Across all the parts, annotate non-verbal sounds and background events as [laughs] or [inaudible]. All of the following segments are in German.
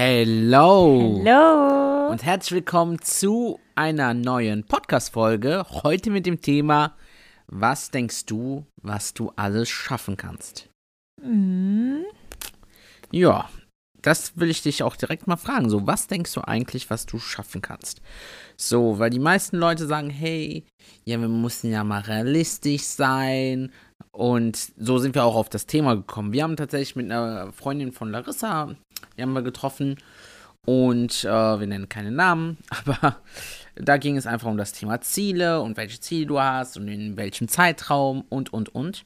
Hello. Hallo. Und herzlich willkommen zu einer neuen Podcast-Folge. Heute mit dem Thema: Was denkst du, was du alles schaffen kannst? Mhm. Ja, das will ich dich auch direkt mal fragen. So, was denkst du eigentlich, was du schaffen kannst? So, weil die meisten Leute sagen: Hey, ja, wir müssen ja mal realistisch sein. Und so sind wir auch auf das Thema gekommen. Wir haben tatsächlich mit einer Freundin von Larissa, die haben wir getroffen. Und äh, wir nennen keine Namen, [laughs] aber da ging es einfach um das Thema Ziele und welche Ziele du hast und in welchem Zeitraum und, und, und.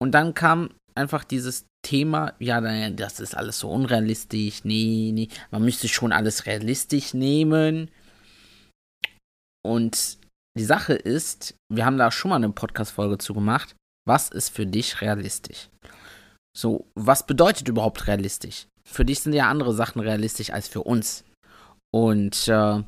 Und dann kam einfach dieses Thema, ja, das ist alles so unrealistisch, nee, nee, man müsste schon alles realistisch nehmen. Und die Sache ist, wir haben da schon mal eine Podcast-Folge zu gemacht, was ist für dich realistisch? So, was bedeutet überhaupt realistisch? Für dich sind ja andere Sachen realistisch als für uns. Und äh,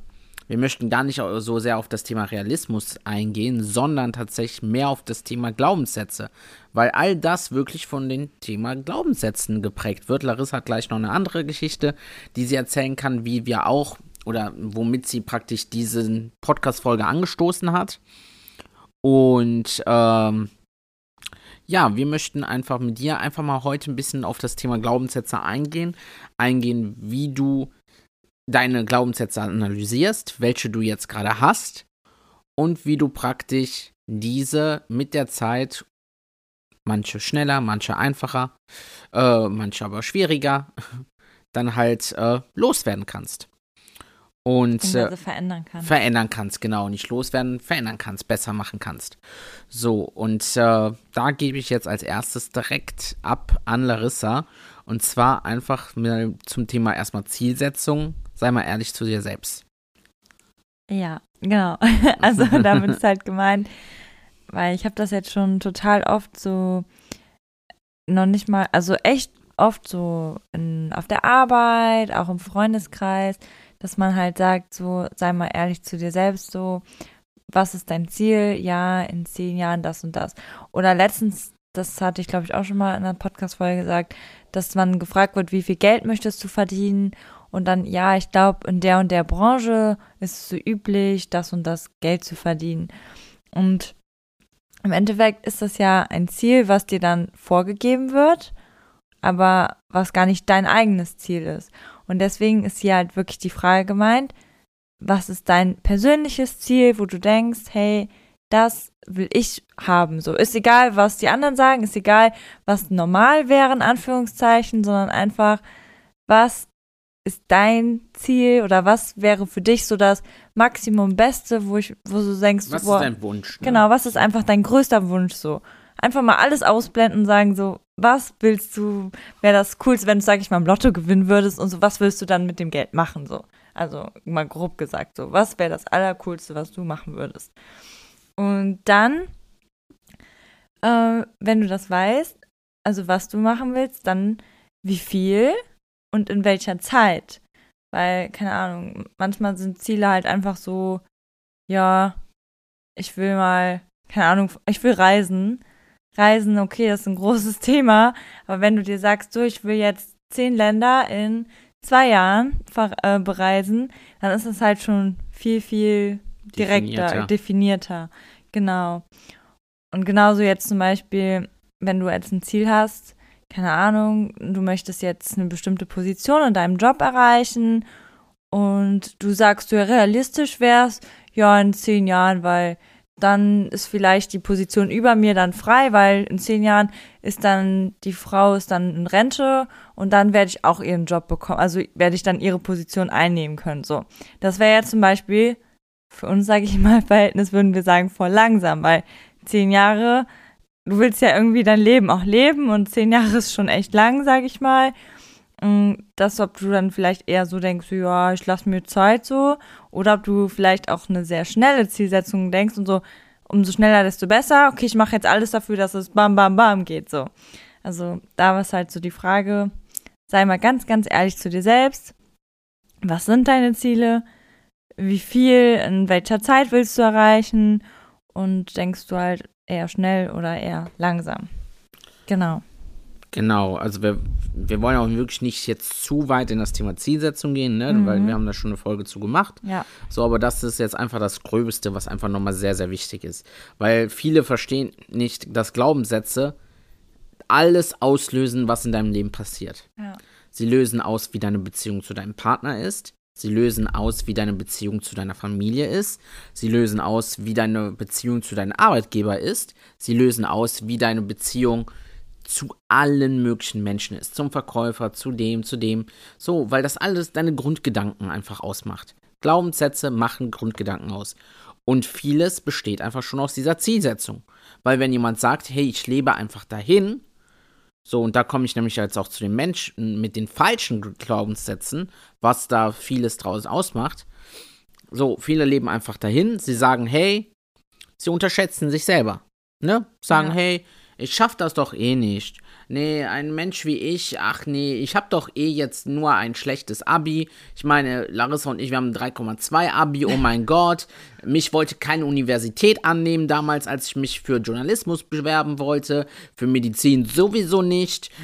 wir möchten gar nicht so sehr auf das Thema Realismus eingehen, sondern tatsächlich mehr auf das Thema Glaubenssätze, weil all das wirklich von dem Thema Glaubenssätzen geprägt wird. Larissa hat gleich noch eine andere Geschichte, die sie erzählen kann, wie wir auch oder womit sie praktisch diese Podcast-Folge angestoßen hat. Und ähm, ja, wir möchten einfach mit dir einfach mal heute ein bisschen auf das Thema Glaubenssätze eingehen. Eingehen, wie du deine Glaubenssätze analysierst, welche du jetzt gerade hast und wie du praktisch diese mit der Zeit, manche schneller, manche einfacher, äh, manche aber schwieriger, [laughs] dann halt äh, loswerden kannst und äh, verändern kannst. Verändern kannst, genau. Nicht loswerden, verändern kannst, besser machen kannst. So, und äh, da gebe ich jetzt als erstes direkt ab an Larissa. Und zwar einfach zum Thema erstmal Zielsetzung. Sei mal ehrlich zu dir selbst. Ja, genau. [laughs] Also [laughs] damit ist halt gemeint, weil ich habe das jetzt schon total oft so noch nicht mal, also echt oft so in, auf der Arbeit, auch im Freundeskreis, dass man halt sagt, so, sei mal ehrlich zu dir selbst, so, was ist dein Ziel? Ja, in zehn Jahren das und das. Oder letztens, das hatte ich glaube ich auch schon mal in einer Podcast-Folge gesagt, dass man gefragt wird, wie viel Geld möchtest du verdienen? Und dann, ja, ich glaube, in der und der Branche ist es so üblich, das und das Geld zu verdienen. Und im Endeffekt ist das ja ein Ziel, was dir dann vorgegeben wird, aber was gar nicht dein eigenes Ziel ist. Und deswegen ist hier halt wirklich die Frage gemeint, was ist dein persönliches Ziel, wo du denkst, hey, das will ich haben. So ist egal, was die anderen sagen, ist egal, was normal wäre, in Anführungszeichen, sondern einfach, was ist dein Ziel oder was wäre für dich so das Maximum Beste, wo ich, wo du denkst, was boah, ist dein Wunsch? Ne? Genau, was ist einfach dein größter Wunsch so? Einfach mal alles ausblenden und sagen so, was willst du, wäre das coolste, wenn du, sag ich mal, im Lotto gewinnen würdest und so, was willst du dann mit dem Geld machen, so. Also mal grob gesagt, so, was wäre das Allercoolste, was du machen würdest? Und dann, äh, wenn du das weißt, also was du machen willst, dann wie viel und in welcher Zeit. Weil, keine Ahnung, manchmal sind Ziele halt einfach so, ja, ich will mal, keine Ahnung, ich will reisen Reisen, okay, das ist ein großes [laughs] Thema, aber wenn du dir sagst, so, ich will jetzt zehn Länder in zwei Jahren äh, bereisen, dann ist es halt schon viel, viel direkter, definierter. definierter. Genau. Und genauso jetzt zum Beispiel, wenn du jetzt ein Ziel hast, keine Ahnung, du möchtest jetzt eine bestimmte Position in deinem Job erreichen und du sagst, du ja realistisch wärst, ja, in zehn Jahren, weil dann ist vielleicht die Position über mir dann frei, weil in zehn Jahren ist dann die Frau ist dann in Rente und dann werde ich auch ihren Job bekommen, also werde ich dann ihre Position einnehmen können. So, das wäre ja zum Beispiel für uns, sage ich mal, [laughs] Verhältnis würden wir sagen voll langsam, weil zehn Jahre du willst ja irgendwie dein Leben auch leben und zehn Jahre ist schon echt lang, sag ich mal. Das, ob du dann vielleicht eher so denkst, ja, ich lasse mir Zeit so, oder ob du vielleicht auch eine sehr schnelle Zielsetzung denkst und so, umso schneller, desto besser. Okay, ich mache jetzt alles dafür, dass es bam, bam, bam geht, so. Also da war es halt so die Frage, sei mal ganz, ganz ehrlich zu dir selbst. Was sind deine Ziele? Wie viel, in welcher Zeit willst du erreichen? Und denkst du halt eher schnell oder eher langsam? Genau. Genau, also wir, wir wollen auch wirklich nicht jetzt zu weit in das Thema Zielsetzung gehen, ne? Mhm. weil wir haben da schon eine Folge zu gemacht. Ja. So, aber das ist jetzt einfach das Gröbste, was einfach nochmal sehr, sehr wichtig ist. Weil viele verstehen nicht, dass Glaubenssätze alles auslösen, was in deinem Leben passiert. Ja. Sie lösen aus, wie deine Beziehung zu deinem Partner ist. Sie lösen aus, wie deine Beziehung zu deiner Familie ist. Sie lösen aus, wie deine Beziehung zu deinem Arbeitgeber ist. Sie lösen aus, wie deine Beziehung zu allen möglichen Menschen ist. Zum Verkäufer, zu dem, zu dem. So, weil das alles deine Grundgedanken einfach ausmacht. Glaubenssätze machen Grundgedanken aus. Und vieles besteht einfach schon aus dieser Zielsetzung. Weil wenn jemand sagt, hey, ich lebe einfach dahin, so, und da komme ich nämlich jetzt auch zu den Menschen mit den falschen Glaubenssätzen, was da vieles draus ausmacht. So, viele leben einfach dahin, sie sagen, hey, sie unterschätzen sich selber. Ne? Sagen, Ja. hey, ich schaff das doch eh nicht. Nee, ein Mensch wie ich, ach nee, ich hab doch eh jetzt nur ein schlechtes Abi. Ich meine, Larissa und ich, wir haben ein 3,2 Abi, oh mein [laughs] Gott. Mich wollte keine Universität annehmen damals, als ich mich für Journalismus bewerben wollte. Für Medizin sowieso nicht. [laughs]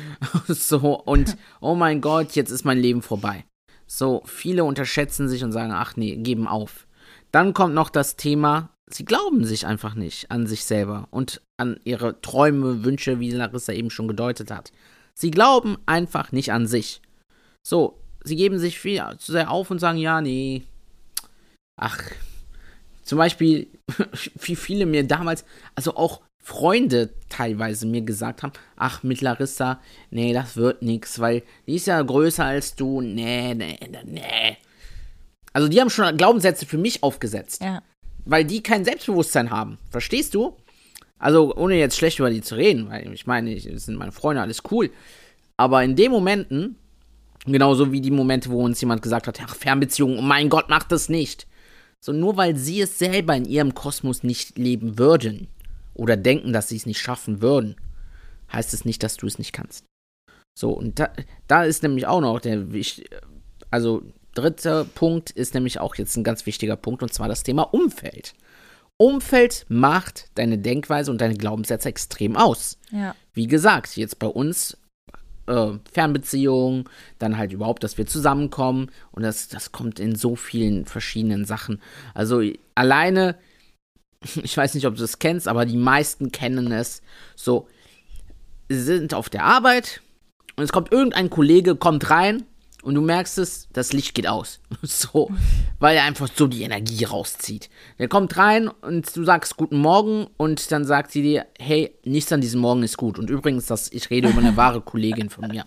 So, und oh mein Gott, jetzt ist mein Leben vorbei. So, viele unterschätzen sich und sagen, ach nee, geben auf. Dann kommt noch das Thema, sie glauben sich einfach nicht an sich selber und an ihre Träume, Wünsche, wie Larissa eben schon gedeutet hat. Sie glauben einfach nicht an sich. So, sie geben sich viel zu sehr auf und sagen, ja, nee. Ach, zum Beispiel, [laughs] wie viele mir damals, also auch Freunde teilweise mir gesagt haben, ach, mit Larissa, nee, das wird nix, weil die ist ja größer als du, nee, nee, nee, nee. Also die haben schon Glaubenssätze für mich aufgesetzt Ja. Weil die kein Selbstbewusstsein haben. Verstehst du? Also, ohne jetzt schlecht über die zu reden, weil ich meine, ich, das sind meine Freunde, alles cool. Aber in den Momenten, genauso wie die Momente, wo uns jemand gesagt hat, ach, Fernbeziehung, oh mein Gott, mach das nicht. So, nur weil sie es selber in ihrem Kosmos nicht leben würden oder denken, dass sie es nicht schaffen würden, heißt es nicht, dass du es nicht kannst. So, und da, da ist nämlich auch noch der, wicht- also dritter Punkt ist nämlich auch jetzt ein ganz wichtiger Punkt, und zwar das Thema Umfeld. Umfeld macht deine Denkweise und deine Glaubenssätze extrem aus. Ja. Wie gesagt, jetzt bei uns äh, Fernbeziehung, dann halt überhaupt, dass wir zusammenkommen und das, das kommt in so vielen verschiedenen Sachen. Also alleine, [laughs] ich weiß nicht, ob du das kennst, aber die meisten kennen es. So, sind auf der Arbeit und es kommt irgendein Kollege, kommt rein und du merkst es, das Licht geht aus. [laughs] So, weil er einfach so die Energie rauszieht. Der kommt rein und du sagst Guten Morgen und dann sagt sie dir, hey, nichts an diesem Morgen ist gut. Und übrigens, das, ich rede über eine wahre Kollegin von mir.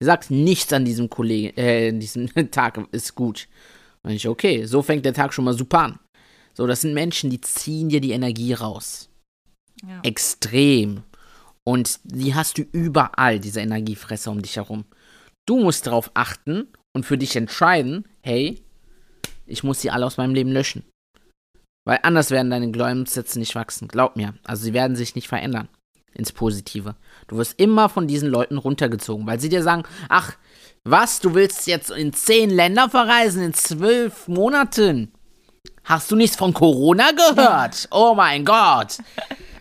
Sie sagt, nichts an diesem Kollegen, äh, an diesem [laughs] Tag ist gut. Und ich, okay, so fängt der Tag schon mal super an. So, das sind Menschen, die ziehen dir die Energie raus. Ja. Extrem. Und die hast du überall, diese Energiefresser um dich herum. Du musst darauf achten und für dich entscheiden, hey, ich muss sie alle aus meinem Leben löschen. Weil anders werden deine Glaubenssätze nicht wachsen. Glaub mir. Also sie werden sich nicht verändern. Ins Positive. Du wirst immer von diesen Leuten runtergezogen, weil sie dir sagen, ach, was, du willst jetzt in zehn Länder verreisen in zwölf Monaten? Hast du nichts von Corona gehört? Oh mein Gott.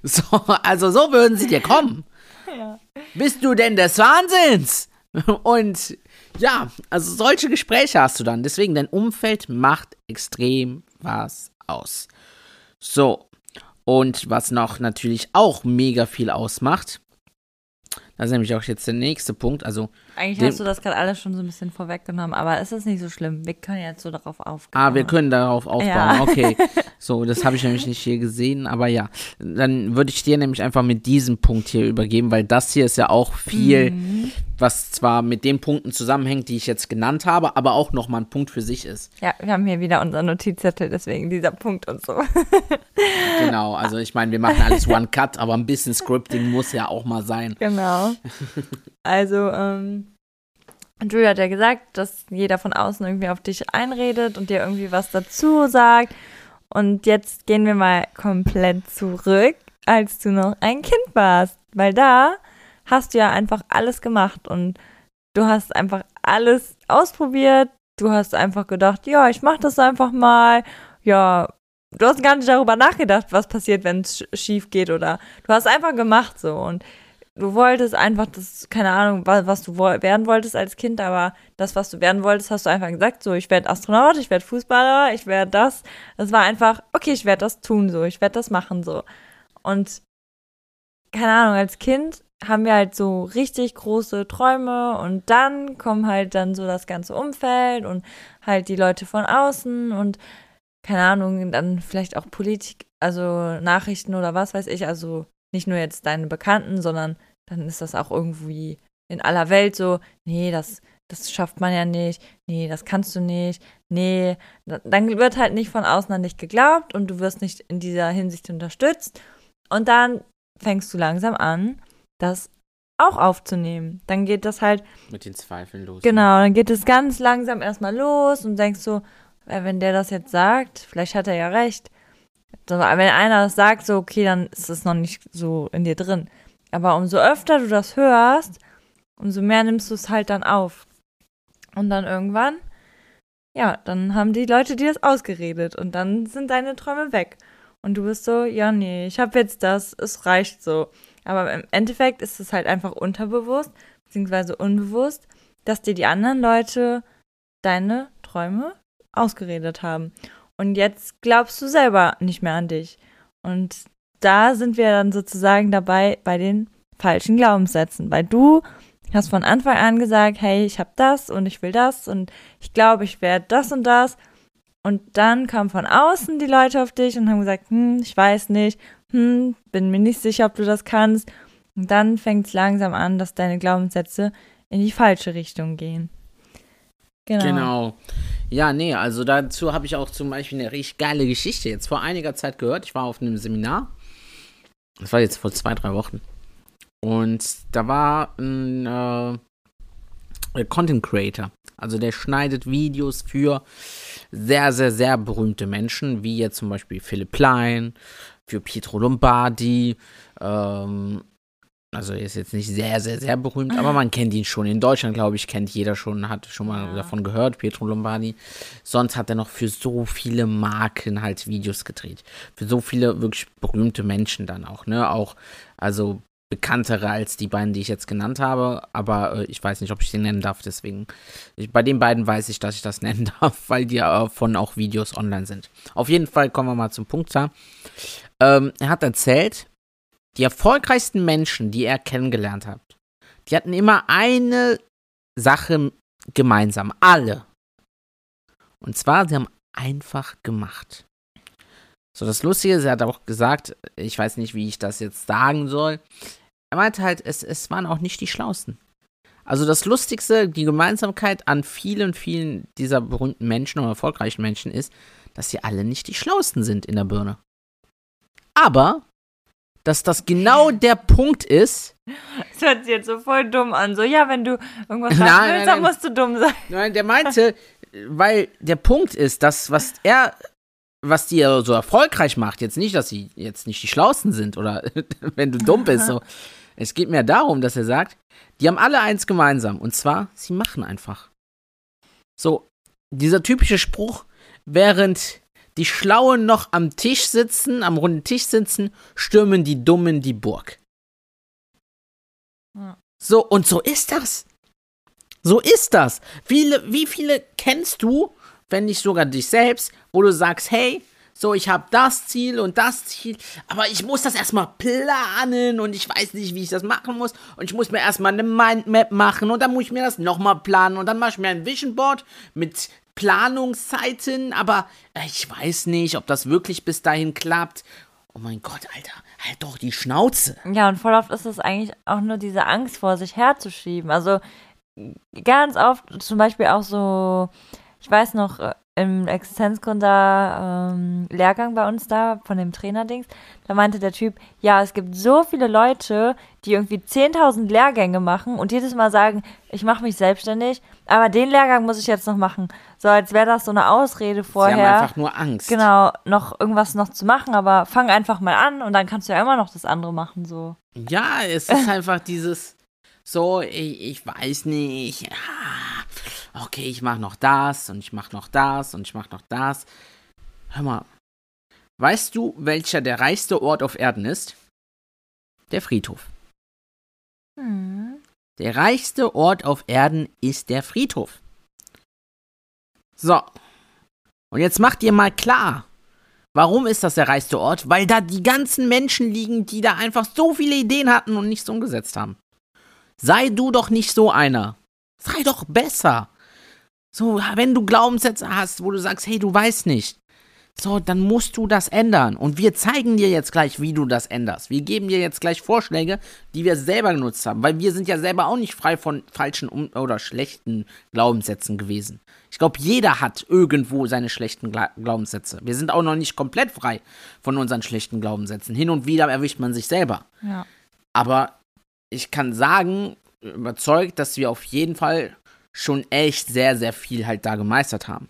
So, also so würden sie dir kommen. Ja. Bist du denn des Wahnsinns? [laughs] Und ja, also solche Gespräche hast du dann. Deswegen, dein Umfeld macht extrem was aus. So, und was noch natürlich auch mega viel ausmacht, das ist nämlich auch jetzt der nächste Punkt. Also, Eigentlich Dem- hast du das gerade alles schon so ein bisschen vorweggenommen, aber es ist nicht so schlimm. Wir können jetzt so darauf aufgehen. ah, wir können darauf aufbauen. Ja. Okay. [laughs] So, das habe ich nämlich nicht hier gesehen, aber ja. Dann würde ich dir nämlich einfach mit diesem Punkt hier übergeben, weil das hier ist ja auch viel, Mhm. was zwar mit den Punkten zusammenhängt, die ich jetzt genannt habe, aber auch nochmal ein Punkt für sich ist. Ja, wir haben hier wieder unser Notizzettel, deswegen dieser Punkt und so. [laughs] Genau, also ich meine, wir machen alles [laughs] One Cut, aber ein bisschen Scripting muss ja auch mal sein. Genau. Also, ähm, Julia hat ja gesagt, dass jeder von außen irgendwie auf dich einredet und dir irgendwie was dazu sagt. Und jetzt gehen wir mal komplett zurück, als du noch ein Kind warst. Weil da hast du ja einfach alles gemacht und du hast einfach alles ausprobiert. Du hast einfach gedacht, ja, ich mach das einfach mal. Ja, du hast gar nicht darüber nachgedacht, was passiert, wenn es schief geht oder du hast einfach gemacht so und du wolltest einfach das, keine Ahnung, wa- was du werden wolltest als Kind, aber das, was du werden wolltest, hast du einfach gesagt, so, ich werde Astronaut, ich werde Fußballer, ich werde das. Das war einfach, okay, ich werde das tun, so, ich werde das machen, so. Und, keine Ahnung, als Kind haben wir halt so richtig große Träume und dann kommen halt dann so das ganze Umfeld und halt die Leute von außen und keine Ahnung, dann vielleicht auch Politik, also Nachrichten oder was weiß ich, also nicht nur jetzt deine Bekannten, sondern dann ist das auch irgendwie in aller Welt so, nee, das, das schafft man ja nicht, nee, das kannst du nicht, nee, Da- dann wird halt nicht von außen an dich geglaubt und du wirst nicht in dieser Hinsicht unterstützt und dann fängst du langsam an, das auch aufzunehmen. Dann geht das halt Mit den Zweifeln los. Genau, dann geht es ganz langsam erstmal los und denkst so, äh, wenn der das jetzt sagt, vielleicht hat er ja recht. Wenn einer das sagt, so, okay, dann ist es noch nicht so in dir drin. Aber umso öfter du das hörst, umso mehr nimmst du es halt dann auf. Und dann irgendwann, ja, dann haben die Leute dir das ausgeredet und dann sind deine Träume weg. Und du bist so, ja, nee, ich habe jetzt das, es reicht so. Aber im Endeffekt ist es halt einfach unterbewusst, beziehungsweise unbewusst, dass dir die anderen Leute deine Träume ausgeredet haben. Und jetzt glaubst du selber nicht mehr an dich. Und da sind wir dann sozusagen dabei bei den falschen Glaubenssätzen, weil du hast von Anfang an gesagt, hey, ich habe das und ich will das und ich glaube, ich werde das und das. Und dann kamen von außen die Leute auf dich und haben gesagt, hm, ich weiß nicht, hm, bin mir nicht sicher, ob du das kannst. Und dann fängt es langsam an, dass deine Glaubenssätze in die falsche Richtung gehen. Genau. Genau. Ja, nee, also dazu habe ich auch zum Beispiel eine richtig geile Geschichte jetzt vor einiger Zeit gehört. Ich war auf einem Seminar. Das war jetzt vor zwei, drei Wochen. Und da war ein äh, Content Creator. Also der schneidet Videos für sehr, sehr, sehr berühmte Menschen, wie jetzt zum Beispiel Philipp Plein, für Pietro Lombardi, ähm, also er ist jetzt nicht sehr, sehr, sehr berühmt, aber man kennt ihn schon. In Deutschland, glaube ich, kennt jeder schon, hat schon mal Ja. davon gehört, Pietro Lombardi. Sonst hat er noch für so viele Marken halt Videos gedreht. Für so viele wirklich berühmte Menschen dann auch, ne? Auch, also bekanntere als die beiden, die ich jetzt genannt habe, aber äh, ich weiß nicht, ob ich sie nennen darf, deswegen. Ich, bei den beiden weiß ich, dass ich das [laughs] nennen darf, weil die davon auch Videos online sind. Auf jeden Fall kommen wir mal zum Punkt da. Ähm, er hat erzählt, die erfolgreichsten Menschen, die er kennengelernt hat, die hatten immer eine Sache gemeinsam. Alle. Und zwar, sie haben einfach gemacht. So, das Lustige er hat auch gesagt, ich weiß nicht, wie ich das jetzt sagen soll. Er meinte halt, es, es waren auch nicht die Schlausten. Also das Lustigste, die Gemeinsamkeit an vielen, vielen dieser berühmten Menschen oder erfolgreichen Menschen ist, dass sie alle nicht die Schlausten sind in der Birne. Aber, dass das genau der Punkt ist, Das hört sich jetzt so voll dumm an. So, ja, wenn du irgendwas Nein, machen [laughs] nein, willst, dann nein. musst du dumm sein. Nein, der meinte, weil der Punkt ist, dass was er, was die so erfolgreich macht, jetzt nicht, dass sie jetzt nicht die Schlausten sind oder [laughs] wenn du dumm bist, so. Es geht mir darum, dass er sagt, die haben alle eins gemeinsam und zwar, sie machen einfach. So, dieser typische Spruch, während die Schlauen noch am Tisch sitzen, am runden Tisch sitzen, stürmen die Dummen die Burg. Ja. So, und so ist das. So ist das. Viele, wie viele kennst du, wenn nicht sogar dich selbst, wo du sagst, hey, so, ich habe das Ziel und das Ziel, aber ich muss das erstmal planen und ich weiß nicht, wie ich das machen muss und ich muss mir erstmal eine Mindmap machen und dann muss ich mir das nochmal planen und dann mache ich mir ein Vision Board mit Planungszeiten, aber äh, ich weiß nicht, ob das wirklich bis dahin klappt oh mein Gott, Alter, halt doch die Schnauze. Ja, und voll oft ist es eigentlich auch nur diese Angst vor sich herzuschieben. Also ganz oft, zum Beispiel auch so, ich weiß noch, äh, im Existenzgründer ähm, Lehrgang bei uns da, von dem Trainerdings, da meinte der Typ, ja, es gibt so viele Leute, die irgendwie 10.000 Lehrgänge machen und jedes Mal sagen, ich mache mich selbstständig, aber den Lehrgang muss ich jetzt noch machen. So als wäre das so eine Ausrede vorher. Sie haben einfach nur Angst. Genau, noch irgendwas noch zu machen, aber fang einfach mal an und dann kannst du ja immer noch das andere machen, so. Ja, es ist einfach dieses, so, ich, ich weiß nicht, ja, okay, ich mache noch das und ich mache noch das und ich mache noch das. Hör mal, weißt du, welcher der reichste Ort auf Erden ist? Der Friedhof. Hm. Der reichste Ort auf Erden ist der Friedhof. So. Und jetzt macht ihr mal klar, warum ist das der reichste Ort? Weil da die ganzen Menschen liegen, die da einfach so viele Ideen hatten und nichts umgesetzt haben. Sei du doch nicht so einer. Sei doch besser. So, wenn du Glaubenssätze hast, wo du sagst, hey, du weißt nicht, so, dann musst du das ändern. Und wir zeigen dir jetzt gleich, wie du das änderst. Wir geben dir jetzt gleich Vorschläge, die wir selber genutzt haben, weil wir sind ja selber auch nicht frei von falschen oder schlechten Glaubenssätzen gewesen. Ich glaube, jeder hat irgendwo seine schlechten Gla Glaubenssätze. Wir sind auch noch nicht komplett frei von unseren schlechten Glaubenssätzen. Hin und wieder erwischt man sich selber. Ja. Aber ich kann sagen, überzeugt, dass wir auf jeden Fall schon echt sehr, sehr viel halt da gemeistert haben.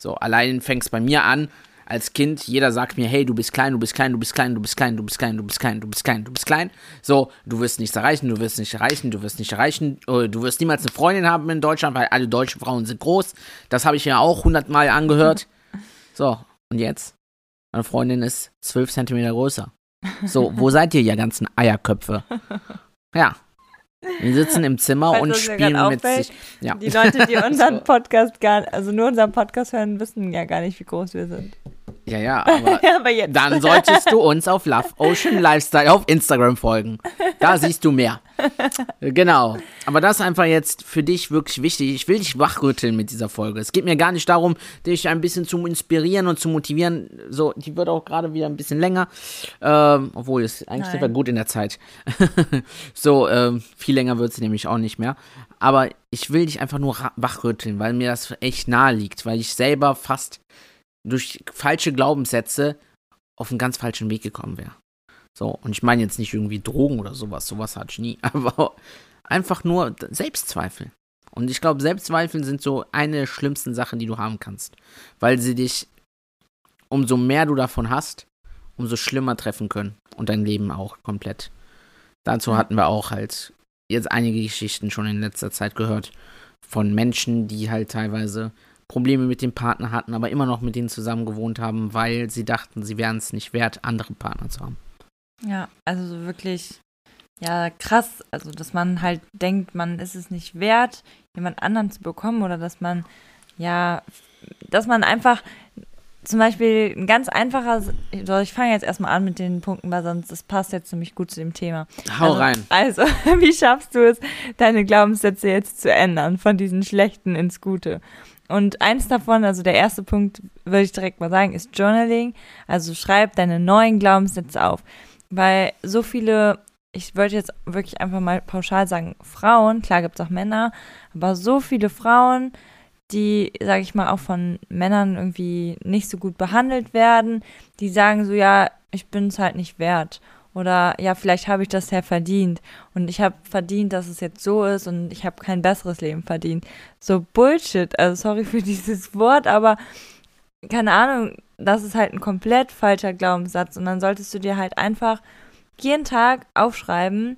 So, allein fängt es bei mir an, als Kind, jeder sagt mir, hey, du bist klein, du bist klein, du bist klein, du bist klein, du bist klein, du bist klein, du bist klein, du bist klein. So, du wirst nichts erreichen, du wirst nicht erreichen, du wirst nicht erreichen, du wirst niemals eine Freundin haben in Deutschland, weil alle deutschen Frauen sind groß. Das habe ich ja auch hundertmal angehört. [laughs] So, und jetzt? Meine Freundin ist zwölf Zentimeter größer. So, wo seid ihr, ihr ganzen Eierköpfe? [laughs] Ja, wir sitzen im Zimmer du, und spielen mit sich. Ja. Die Leute, die [laughs] unseren Podcast gar, also nur unseren Podcast hören, wissen ja gar nicht, wie groß wir sind. Ja, ja, aber [laughs] aber jetzt. dann solltest du uns auf Love Ocean Lifestyle auf Instagram folgen. Da siehst du mehr. Genau. Aber das ist einfach jetzt für dich wirklich wichtig. Ich will dich wachrütteln mit dieser Folge. Es geht mir gar nicht darum, dich ein bisschen zu inspirieren und zu motivieren. So, die wird auch gerade wieder ein bisschen länger. Ähm, obwohl, es eigentlich sind wir gut in der Zeit. [laughs] so, ähm, viel länger wird sie nämlich auch nicht mehr. Aber ich will dich einfach nur wachrütteln, weil mir das echt nahe liegt, weil ich selber fast durch falsche Glaubenssätze auf einen ganz falschen Weg gekommen wäre. So, und ich meine jetzt nicht irgendwie Drogen oder sowas, sowas hatte ich nie, [laughs] aber einfach nur Selbstzweifel. Und ich glaube, Selbstzweifel sind so eine der schlimmsten Sachen, die du haben kannst, weil sie dich, umso mehr du davon hast, umso schlimmer treffen können und dein Leben auch komplett. Dazu Ja. hatten wir auch halt jetzt einige Geschichten schon in letzter Zeit gehört von Menschen, die halt teilweise Probleme mit dem Partner hatten, aber immer noch mit denen zusammen gewohnt haben, weil sie dachten, sie wären es nicht wert, andere Partner zu haben. Ja, also so wirklich, ja, krass. Also, dass man halt denkt, man ist es nicht wert, jemand anderen zu bekommen oder dass man, ja, dass man einfach, zum Beispiel ein ganz einfacher, so, ich fange jetzt erstmal an mit den Punkten, weil sonst, das passt jetzt ziemlich gut zu dem Thema. Hau also, rein. Also, [laughs] wie schaffst du es, deine Glaubenssätze jetzt zu ändern, von diesen schlechten ins Gute? Und eins davon, also der erste Punkt, würde ich direkt mal sagen, ist Journaling. Also schreib deine neuen Glaubenssätze auf. Weil so viele, ich würde jetzt wirklich einfach mal pauschal sagen, Frauen, klar gibt es auch Männer, aber so viele Frauen, die, sage ich mal, auch von Männern irgendwie nicht so gut behandelt werden, die sagen so, ja, ich bin es halt nicht wert. Oder ja, vielleicht habe ich das ja verdient. Und ich habe verdient, dass es jetzt so ist und ich habe kein besseres Leben verdient. So Bullshit. Also sorry für [laughs] dieses Wort, aber keine Ahnung, das ist halt ein komplett falscher Glaubenssatz. Und dann solltest du dir halt einfach jeden Tag aufschreiben,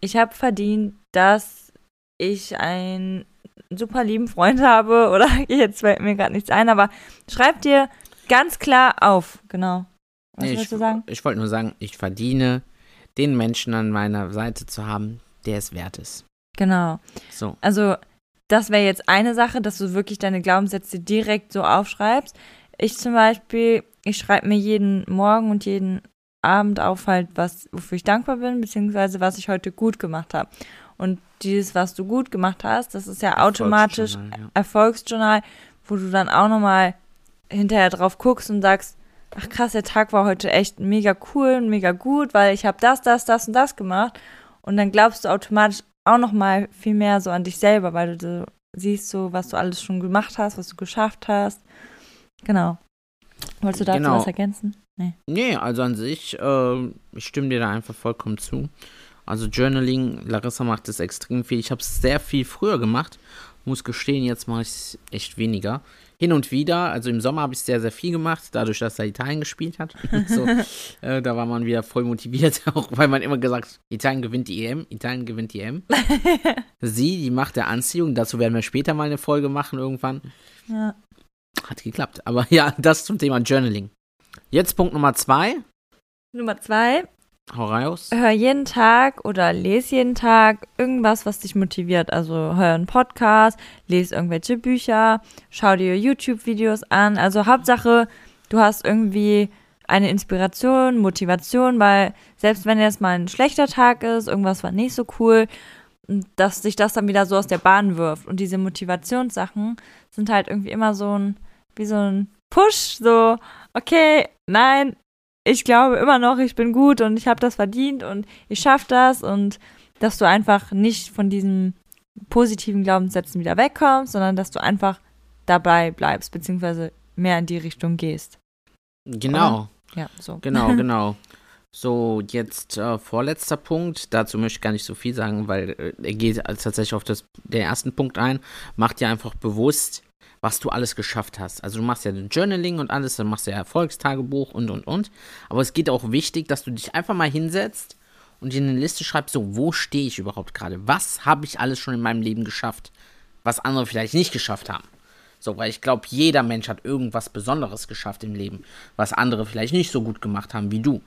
ich habe verdient, dass ich einen super lieben Freund [laughs] habe. Oder [laughs] jetzt fällt mir gerade nichts ein, aber schreib dir ganz klar auf. Genau. Was Nee, willst du ich sagen? ich wollte nur sagen, ich verdiene, den Menschen an meiner Seite zu haben, der es wert ist. Genau. So. Also, das wäre jetzt eine Sache, dass du wirklich deine Glaubenssätze direkt so aufschreibst. Ich zum Beispiel, ich schreibe mir jeden Morgen und jeden Abend auf halt, was, wofür ich dankbar bin, beziehungsweise was ich heute gut gemacht habe. Und dieses, was du gut gemacht hast, das ist ja automatisch Volksjournal, ja. Erfolgsjournal, wo du dann auch nochmal hinterher drauf guckst und sagst, ach krass, der Tag war heute echt mega cool und mega gut, weil ich habe das, das, das und das gemacht. Und dann glaubst du automatisch auch noch mal viel mehr so an dich selber, weil du siehst so, was du alles schon gemacht hast, was du geschafft hast. Genau. Wolltest du dazu Genau. was ergänzen? Nee. Nee, also an sich, äh, ich stimme dir da einfach vollkommen zu. Also Journaling, Larissa macht es extrem viel. Ich habe es sehr viel früher gemacht. Muss gestehen, jetzt mache ich es echt weniger. Hin und wieder, also im Sommer habe ich sehr, sehr viel gemacht, dadurch, dass er Italien gespielt hat. [laughs] so, äh, da war man wieder voll motiviert, [laughs] auch weil man immer gesagt hat, Italien gewinnt die EM, Italien gewinnt die EM. [laughs] Sie, die Macht der Anziehung, dazu werden wir später mal eine Folge machen irgendwann. Ja. Hat geklappt. Aber ja, das zum Thema Journaling. Jetzt Punkt Nummer zwei. Nummer zwei, Hau raus. hör jeden Tag oder lese jeden Tag irgendwas, was dich motiviert. Also hör einen Podcast, lese irgendwelche Bücher, schau dir YouTube-Videos an. Also Hauptsache, du hast irgendwie eine Inspiration, Motivation, weil selbst wenn jetzt mal ein schlechter Tag ist, irgendwas war nicht so cool, dass sich das dann wieder so aus der Bahn wirft. Und diese Motivationssachen sind halt irgendwie immer so ein, wie so ein Push, so, okay, nein, ich glaube immer noch, ich bin gut und ich habe das verdient und ich schaffe das und dass du einfach nicht von diesen positiven Glaubenssätzen wieder wegkommst, sondern dass du einfach dabei bleibst, beziehungsweise mehr in die Richtung gehst. Genau, Ja, so. genau, [laughs] genau. So, jetzt äh, vorletzter Punkt. Dazu möchte ich gar nicht so viel sagen, weil äh, er geht tatsächlich auf das, den ersten Punkt ein. Mach dir einfach bewusst, was du alles geschafft hast. Also du machst ja Journaling und alles, dann machst du ja Erfolgstagebuch und, und, und. Aber es geht auch wichtig, dass du dich einfach mal hinsetzt und dir eine Liste schreibst, so, wo stehe ich überhaupt gerade? Was habe ich alles schon in meinem Leben geschafft, was andere vielleicht nicht geschafft haben? So, weil ich glaube, jeder Mensch hat irgendwas Besonderes geschafft im Leben, was andere vielleicht nicht so gut gemacht haben wie du.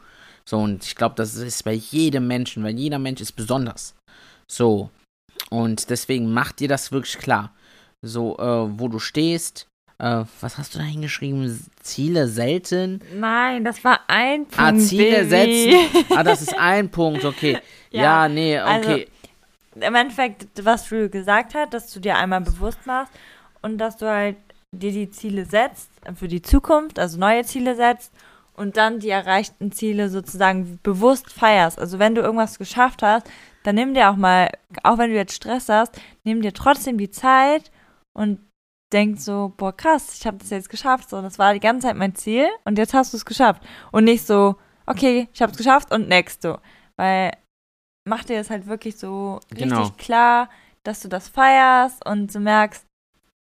So, und ich glaube, das ist bei jedem Menschen, weil jeder Mensch ist besonders. So, und deswegen mach dir das wirklich klar. So, äh, wo du stehst, äh, was hast du da hingeschrieben? Ziele selten. Nein, das war ein Punkt. Ah, Ziele Baby. setzen. Ah, das ist [laughs] ein Punkt, okay. Ja, Ja, nee, also- okay. Im Endeffekt, was du gesagt hast, dass du dir einmal bewusst machst und dass du halt dir die Ziele setzt für die Zukunft, also neue Ziele setzt und dann die erreichten Ziele sozusagen bewusst feierst. Also wenn du irgendwas geschafft hast, dann nimm dir auch mal, auch wenn du jetzt Stress hast, nimm dir trotzdem die Zeit und denk so, boah krass, ich habe das jetzt geschafft, so das war die ganze Zeit mein Ziel und jetzt hast du es geschafft und nicht so, okay, ich habe es geschafft und next so, weil mach dir das halt wirklich so Genau. richtig klar, dass du das feierst und du merkst,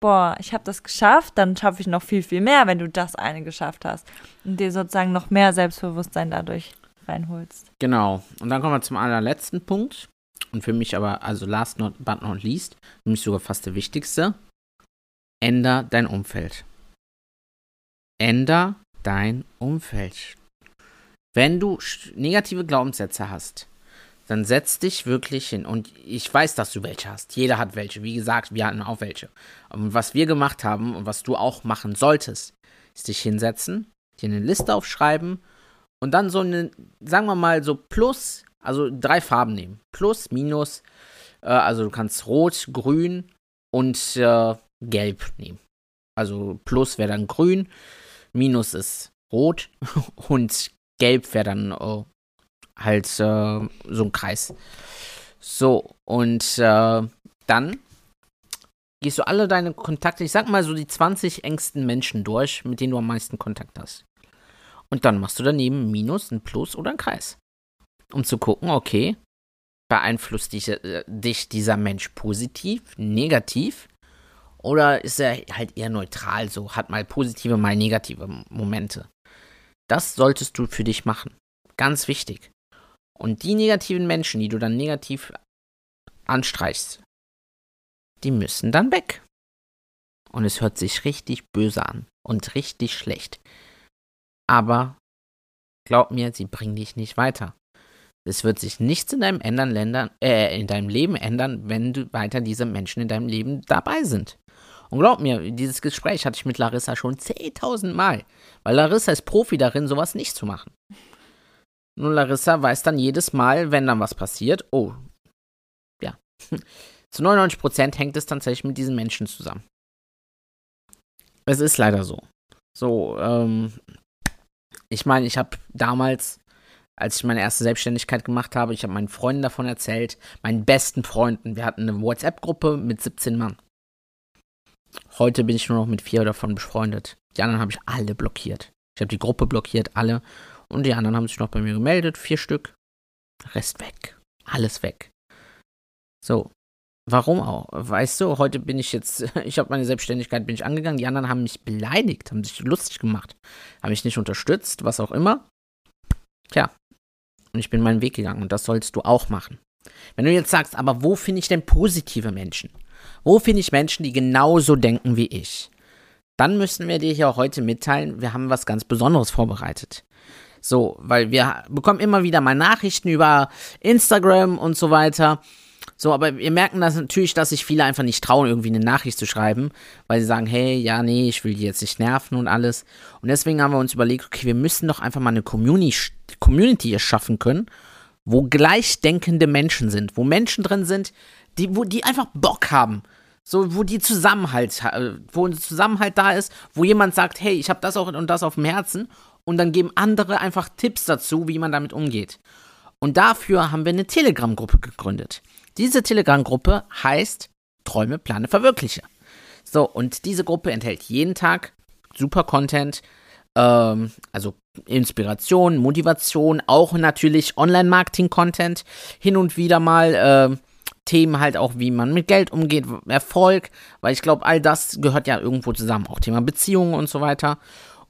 boah, ich habe das geschafft, dann schaffe ich noch viel, viel mehr, wenn du das eine geschafft hast. Und dir sozusagen noch mehr Selbstbewusstsein dadurch reinholst. Genau. Und dann kommen wir zum allerletzten Punkt. Und für mich aber, also last not, but not least, für mich sogar fast der wichtigste. Änder dein Umfeld. Änder dein Umfeld. Wenn du negative Glaubenssätze hast, dann setz dich wirklich hin. Und ich weiß, dass du welche hast. Jeder hat welche. Wie gesagt, wir hatten auch welche. Und was wir gemacht haben und was du auch machen solltest, ist dich hinsetzen, dir eine Liste aufschreiben und dann so eine, sagen wir mal, so plus, also drei Farben nehmen. Plus, minus, äh, also du kannst rot, grün und äh, gelb nehmen. Also plus wäre dann grün, minus ist rot [laughs] und gelb wäre dann äh, halt äh, so ein Kreis. So, und äh, dann gehst du alle deine Kontakte, ich sag mal so die 20 engsten Menschen durch, mit denen du am meisten Kontakt hast. Und dann machst du daneben ein Minus, ein Plus oder ein Kreis. Um zu gucken, okay, beeinflusst dich, äh, dich dieser Mensch positiv, negativ? Oder ist er halt eher neutral, so hat mal positive, mal negative Momente? Das solltest du für dich machen. Ganz wichtig. Und die negativen Menschen, die du dann negativ anstreichst, die müssen dann weg. Und es hört sich richtig böse an und richtig schlecht. Aber glaub mir, sie bringen dich nicht weiter. Es wird sich nichts in deinem, ändern, Ländern, äh, in deinem Leben ändern, wenn du weiter diese Menschen in deinem Leben dabei sind. Und glaub mir, dieses Gespräch hatte ich mit Larissa schon 10.000 Mal. Weil Larissa ist Profi darin, sowas nicht zu machen. Nur Larissa weiß dann jedes Mal, wenn dann was passiert, oh, ja. [laughs] Zu 99% hängt es tatsächlich mit diesen Menschen zusammen. Es ist leider so. So, ähm, Ich meine, ich habe damals, als ich meine erste Selbstständigkeit gemacht habe, ich habe meinen Freunden davon erzählt, meinen besten Freunden. Wir hatten eine WhatsApp-Gruppe mit 17 Mann. Heute bin ich nur noch mit vier davon befreundet. Die anderen habe ich alle blockiert. Ich habe die Gruppe blockiert, alle. Und die anderen haben sich noch bei mir gemeldet, vier Stück. Rest weg. Alles weg. So. Warum auch? Weißt du, heute bin ich jetzt, [laughs] ich habe meine Selbstständigkeit, bin ich angegangen, die anderen haben mich beleidigt, haben sich lustig gemacht, haben mich nicht unterstützt, was auch immer. Tja, und ich bin meinen Weg gegangen und das sollst du auch machen. Wenn du jetzt sagst, aber wo finde ich denn positive Menschen? Wo finde ich Menschen, die genauso denken wie ich? Dann müssen wir dir hier heute mitteilen, wir haben was ganz Besonderes vorbereitet. So, weil wir bekommen immer wieder mal Nachrichten über Instagram und so weiter. So, aber wir merken das natürlich, dass sich viele einfach nicht trauen, irgendwie eine Nachricht zu schreiben, weil sie sagen, hey, ja, nee, ich will die jetzt nicht nerven und alles. Und deswegen haben wir uns überlegt, okay, wir müssen doch einfach mal eine Community, Community erschaffen können, wo gleichdenkende Menschen sind, wo Menschen drin sind, die, wo die einfach Bock haben. So, wo die Zusammenhalt, wo ein Zusammenhalt da ist, wo jemand sagt, hey, ich habe das auch und das auf dem Herzen und dann geben andere einfach Tipps dazu, wie man damit umgeht. Und dafür haben wir eine Telegram-Gruppe gegründet. Diese Telegram-Gruppe heißt Träume, Plane, Verwirkliche. So, und diese Gruppe enthält jeden Tag super Content, ähm, also Inspiration, Motivation, auch natürlich Online-Marketing-Content, hin und wieder mal äh, Themen halt auch, wie man mit Geld umgeht, Erfolg, weil ich glaube, all das gehört ja irgendwo zusammen, auch Thema Beziehungen und so weiter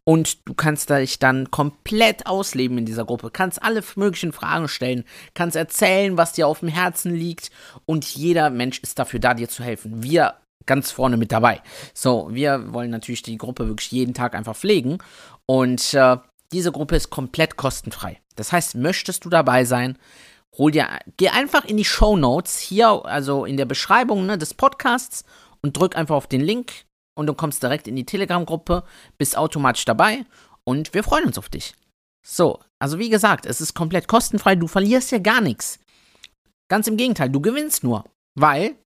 und du kannst dich dann komplett ausleben in dieser Gruppe, kannst alle möglichen Fragen stellen, kannst erzählen, was dir auf dem Herzen liegt und jeder Mensch ist dafür da, dir zu helfen. Wir ganz vorne mit dabei. So, wir wollen natürlich die Gruppe wirklich jeden Tag einfach pflegen und äh, diese Gruppe ist komplett kostenfrei. Das heißt, möchtest du dabei sein, hol dir, geh einfach in die Show Notes hier, also in der Beschreibung ne, des Podcasts und drück einfach auf den Link und du kommst direkt in die Telegram-Gruppe, bist automatisch dabei und wir freuen uns auf dich. So, also wie gesagt, es ist komplett kostenfrei, du verlierst ja gar nichts. Ganz im Gegenteil, du gewinnst nur, weil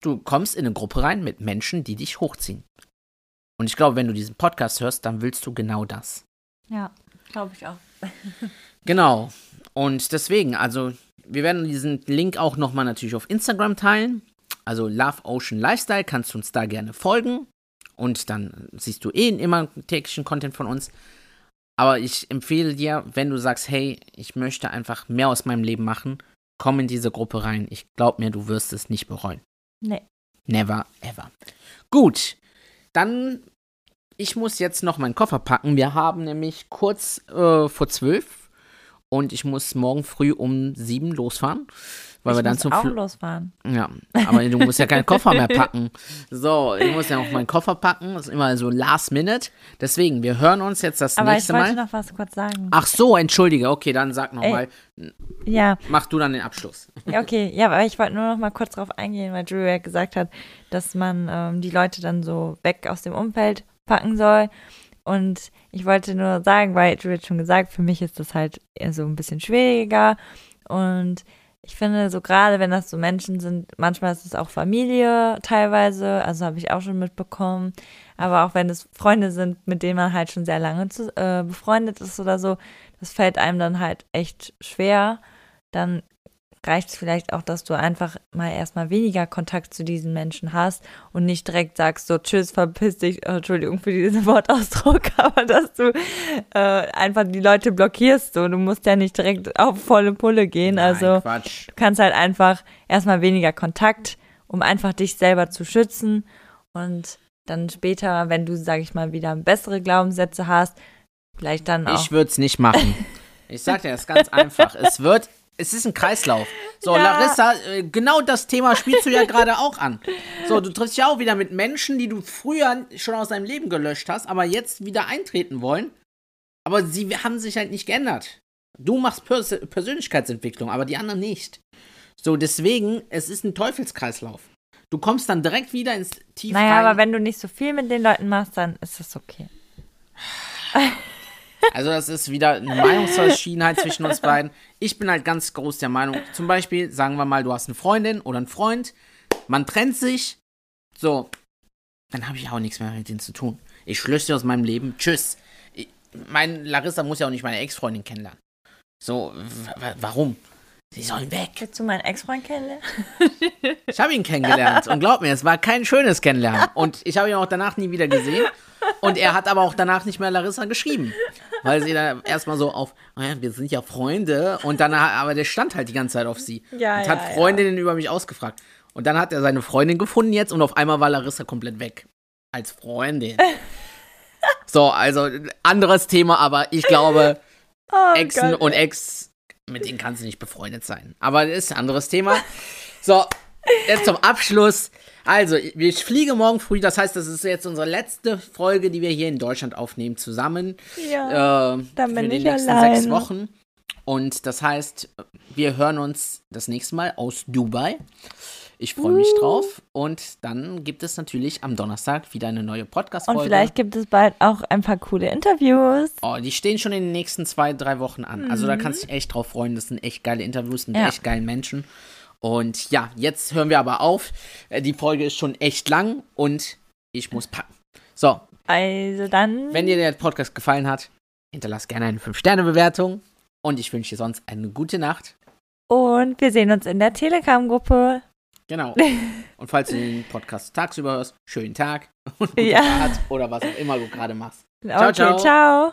du kommst in eine Gruppe rein mit Menschen, die dich hochziehen. Und ich glaube, wenn du diesen Podcast hörst, dann willst du genau das. Ja, glaube ich auch. genau. Und deswegen, also wir werden diesen Link auch nochmal natürlich auf Instagram teilen. Also Love Ocean Lifestyle, kannst du uns da gerne folgen. Und dann siehst du eh immer täglichen Content von uns. Aber ich empfehle dir, wenn du sagst, hey, ich möchte einfach mehr aus meinem Leben machen, komm in diese Gruppe rein. Ich glaub mir, du wirst es nicht bereuen. Nee. Never, ever. Gut, dann, ich muss jetzt noch meinen Koffer packen. Wir haben nämlich kurz äh, vor zwölf und ich muss morgen früh um sieben losfahren. Weil ich wir dann muss zum auch Fl losfahren. Ja, aber du musst ja keinen Koffer mehr [laughs] packen. So, ich muss ja noch meinen Koffer packen. Das ist immer so last minute. Deswegen, wir hören uns jetzt das Aber ich nächste wollte Mal. noch was kurz sagen. Ach so, entschuldige. Okay, dann sag noch Ey. mal. Ja, Mach du dann den Abschluss. ja, okay. Ja, aber ich wollte nur noch mal kurz drauf eingehen, weil Julia gesagt hat, dass man ähm, die Leute dann so weg aus dem Umfeld packen soll. Und ich wollte nur sagen, weil Julia hat schon gesagt, für mich ist das halt so ein bisschen schwieriger. Und ich finde, so gerade wenn das so Menschen sind, manchmal ist es auch Familie teilweise, also habe ich auch schon mitbekommen. Aber auch wenn es Freunde sind, mit denen man halt schon sehr lange zu, äh, befreundet ist oder so, das fällt einem dann halt echt schwer. Dann reicht es vielleicht auch, dass du einfach mal erstmal weniger Kontakt zu diesen Menschen hast und nicht direkt sagst, so tschüss, verpiss dich, äh, Entschuldigung für diesen [laughs] Wortausdruck, [laughs] aber dass du äh, einfach die Leute blockierst. So. Du musst ja nicht direkt auf volle Pulle gehen. also Nein, Quatsch. du kannst halt einfach erstmal weniger Kontakt, um einfach dich selber zu schützen und dann später, wenn du, sag ich mal, wieder bessere Glaubenssätze hast, vielleicht dann auch. Ich würde es nicht machen. [laughs] Ich sag dir das ganz einfach. Es wird, es ist ein Kreislauf. So, Ja. Larissa, äh, genau das Thema spielst du ja gerade auch an. So, du triffst ja auch wieder mit Menschen, die du früher schon aus deinem Leben gelöscht hast, aber jetzt wieder eintreten wollen. Aber sie haben sich halt nicht geändert. Du machst Pers Persönlichkeitsentwicklung, aber die anderen nicht. So, deswegen, es ist ein Teufelskreislauf. Du kommst dann direkt wieder ins Tief naja, rein. aber wenn du nicht so viel mit den Leuten machst, dann ist das okay. [laughs] Also das ist wieder eine Meinungsverschiedenheit zwischen uns beiden. Ich bin halt ganz groß der Meinung, zum Beispiel, sagen wir mal, du hast eine Freundin oder einen Freund, man trennt sich, so, dann habe ich auch nichts mehr mit denen zu tun. Ich schlösse sie aus meinem Leben, tschüss. Ich- mein Larissa muss ja auch nicht meine Ex-Freundin kennenlernen. So, warum? Sie sollen weg. Willst du meinen Ex-Freund kennenlernen? Ich habe ihn kennengelernt und glaub mir, es war kein schönes Kennenlernen. Und ich habe ihn auch danach nie wieder gesehen. Und er hat aber auch danach nicht mehr Larissa geschrieben. Weil sie da erstmal so auf, oh ja, wir sind ja Freunde. Und dann, aber der stand halt die ganze Zeit auf sie. Ja, und ja, hat Freundinnen über mich ausgefragt. Und dann hat er seine Freundin gefunden jetzt und auf einmal war Larissa komplett weg. Als Freundin. [laughs] so, also anderes Thema, aber ich glaube, [laughs] Oh Exen Gott, und. Ex, mit denen kannst du nicht befreundet sein. Aber das ist ein anderes Thema. So, jetzt zum Abschluss. Also, ich fliege morgen früh, das heißt, das ist jetzt unsere letzte Folge, die wir hier in Deutschland aufnehmen, zusammen. Ja, äh, dann für bin die ich nächsten alleine. sechs Wochen. Und das heißt, wir hören uns das nächste Mal aus Dubai. Ich freue mich Uh. drauf. Und dann gibt es natürlich am Donnerstag wieder eine neue Podcast-Folge. Und vielleicht gibt es bald auch ein paar coole Interviews. Oh, die stehen schon in den nächsten zwei, drei Wochen an. Also da kannst du dich echt drauf freuen. Das sind echt geile Interviews mit Ja. echt geilen Menschen. Und ja, jetzt hören wir aber auf. Äh, Die Folge ist schon echt lang und ich muss packen. So, Also dann. wenn dir der Podcast gefallen hat, hinterlass gerne eine 5-Sterne-Bewertung. Und ich wünsche dir sonst eine gute Nacht. Und wir sehen uns in der Telegram-Gruppe. Genau. [laughs] Und falls du den Podcast tagsüber hörst, schönen Tag und [laughs] Ja. Fahrt oder was auch immer du gerade machst. Okay, ciao. ciao.